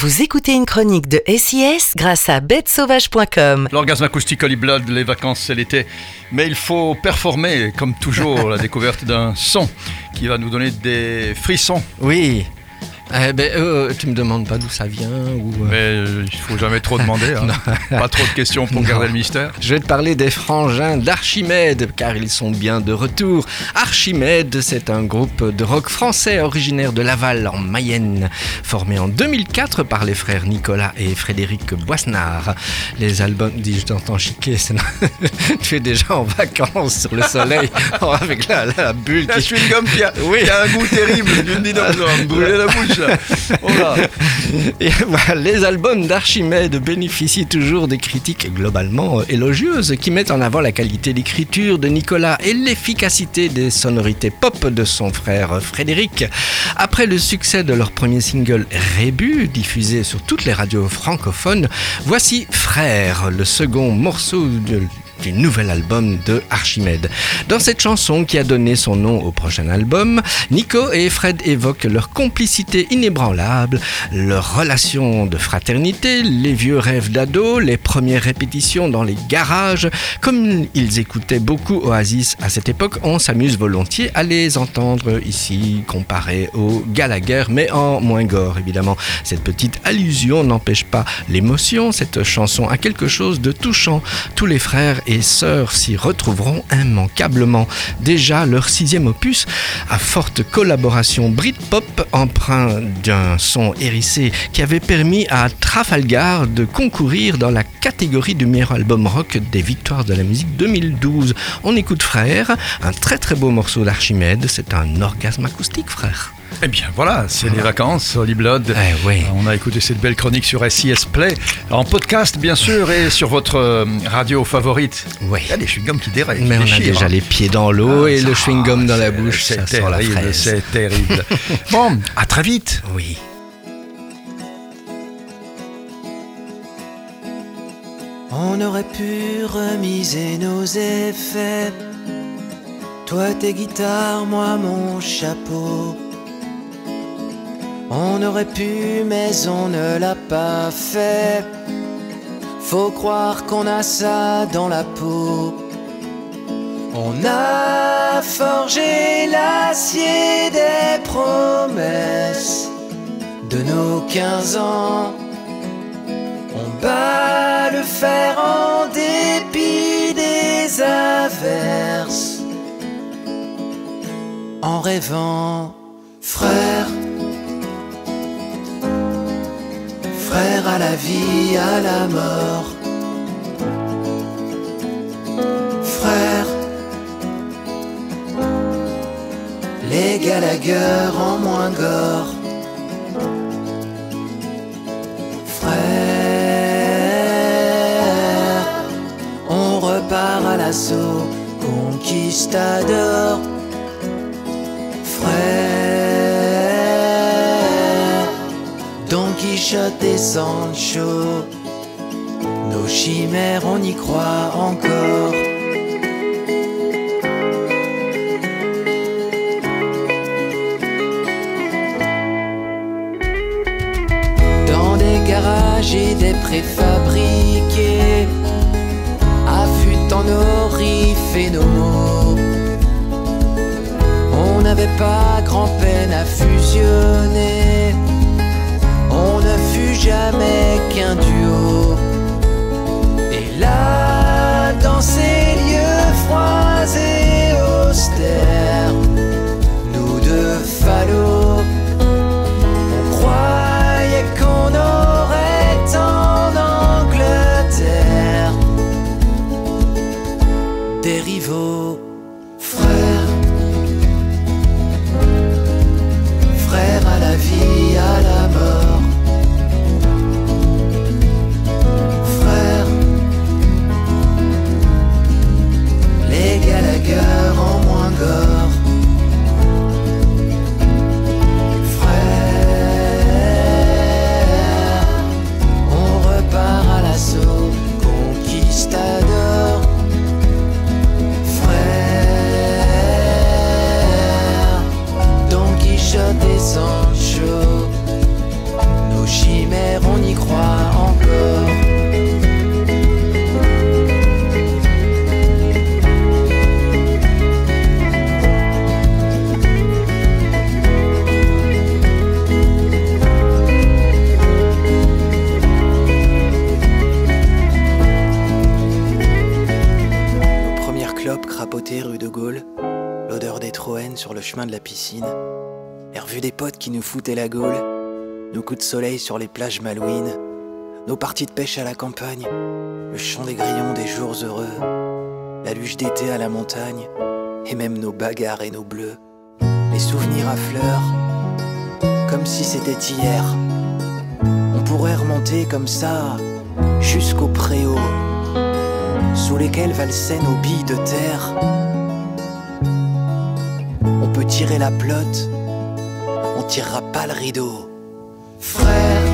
Vous écoutez une chronique de SIS grâce à bêtesauvage.com. L'orgasme acoustique Holy Blood, les vacances c'est l'été, mais il faut performer, comme toujours, la découverte d'un son qui va nous donner des frissons. Oui. Eh ben, euh, tu me demandes pas d'où ça vient ou. euh, Mais euh, il faut jamais trop demander, hein. pas trop de questions pour Non. garder le mystère. Je vais te parler des frangins d'Archimède, car ils sont bien de retour. Archimède, c'est un groupe de rock français originaire de Laval, en Mayenne, formé en 2004 par les frères Nicolas et Frédéric Boisnard. Les albums, dis je t'entends chiquer, c'est- tu es déjà en vacances sur le soleil, avec la, la bulle La qui... chewing-gum qui a, Oui. qui a un goût terrible dinosaure, me brûler la bouche. Oh les albums d'Archimède bénéficient toujours des critiques globalement euh, élogieuses qui mettent en avant la qualité d'écriture de Nicolas et l'efficacité des sonorités pop de son frère euh, Frédéric. Après le succès de leur premier single Rébut, diffusé sur toutes les radios francophones, voici Frère, le second morceau de du nouvel album de Archimède. Dans cette chanson qui a donné son nom au prochain album, Nico et Fred évoquent leur complicité inébranlable, leur relation de fraternité, les vieux rêves d'ado, les premières répétitions dans les garages. Comme ils écoutaient beaucoup Oasis à cette époque, on s'amuse volontiers à les entendre ici comparés au Gallagher, mais en moins gore évidemment. Cette petite allusion n'empêche pas l'émotion, cette chanson a quelque chose de touchant. Tous les frères et sœurs s'y retrouveront immanquablement. Déjà, leur sixième opus, à forte collaboration Britpop, empreint d'un son hérissé qui avait permis à Trafalgar de concourir dans la catégorie du meilleur album rock des victoires de la musique 2012. On écoute Frère, un très très beau morceau d'Archimède, c'est un orgasme acoustique frère. Eh bien voilà, c'est les vacances, Holy Blood. Eh oui. On a écouté cette belle chronique sur SIS Play, en podcast bien sûr, et sur votre euh, radio favorite. Oui. Il y a des chewing-gums qui déraillent. Mais on a déjà les pieds dans l'eau Ah, et le chewing-gum dans la bouche, C'est terrible, c'est terrible. bon, à très vite. Oui. On aurait pu remiser nos effets. Toi tes guitares, moi mon chapeau. On aurait pu, mais on ne l'a pas fait. Faut croire qu'on a ça dans la peau. On a forgé l'acier des promesses de nos 15 ans. On bat le fer en dépit des averses. En rêvant, frère, la vie, à la mort. Frère, les Gallagher en moins gore. Frère, on repart à l'assaut, conquistador. Quichotte et Sancho, nos chimères, on y croit encore. dans des garages et des préfabriqués, affûtant nos riffs et nos mots. On n'avait pas grand-peine à fusionner, chemin de la piscine, et revu des potes qui nous foutaient la gaule, nos coups de soleil sur les plages malouines, nos parties de pêche à la campagne, le chant des grillons des jours heureux, la luge d'été à la montagne, et même nos bagarres et nos bleus, les souvenirs à fleurs, comme si c'était hier. On pourrait remonter comme ça jusqu'au préau, sous lesquels valsaient nos billes de terre. On peut tirer la pelote, on tirera pas le rideau. Frère